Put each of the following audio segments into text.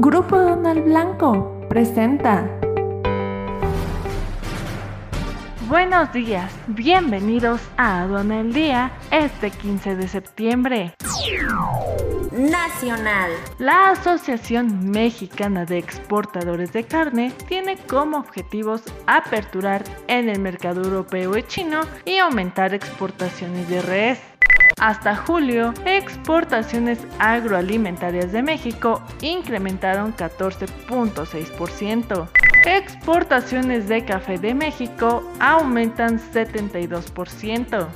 Grupo Donald Blanco presenta. Buenos días, bienvenidos a Aduana el Día este 15 de septiembre. Nacional. La Asociación Mexicana de Exportadores de Carne tiene como objetivos aperturar en el mercado europeo y chino y aumentar exportaciones de res. Hasta julio, exportaciones agroalimentarias de México incrementaron 14.6%. Exportaciones de café de México aumentan 72%.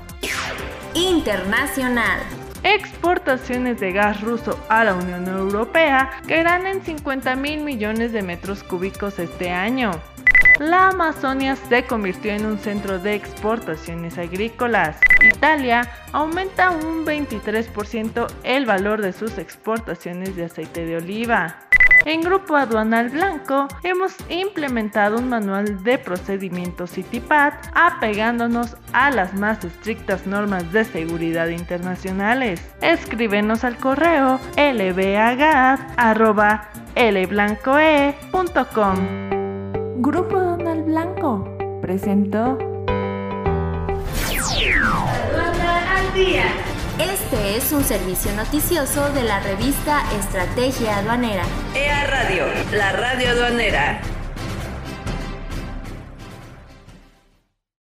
Internacional. Exportaciones de gas ruso a la Unión Europea caerán en 50 mil millones de metros cúbicos este año. La Amazonia se convirtió en un centro de exportaciones agrícolas. Italia aumenta un 23% el valor de sus exportaciones de aceite de oliva. En Grupo Aduanal Blanco hemos implementado un manual de procedimientos CITIPAD apegándonos a las más estrictas normas de seguridad internacionales. Escríbenos al correo lbagat.lblancoe.com. Grupo Donald Blanco presentó al día. Este es un servicio noticioso de la revista Estrategia Aduanera. EA Radio, la radio aduanera.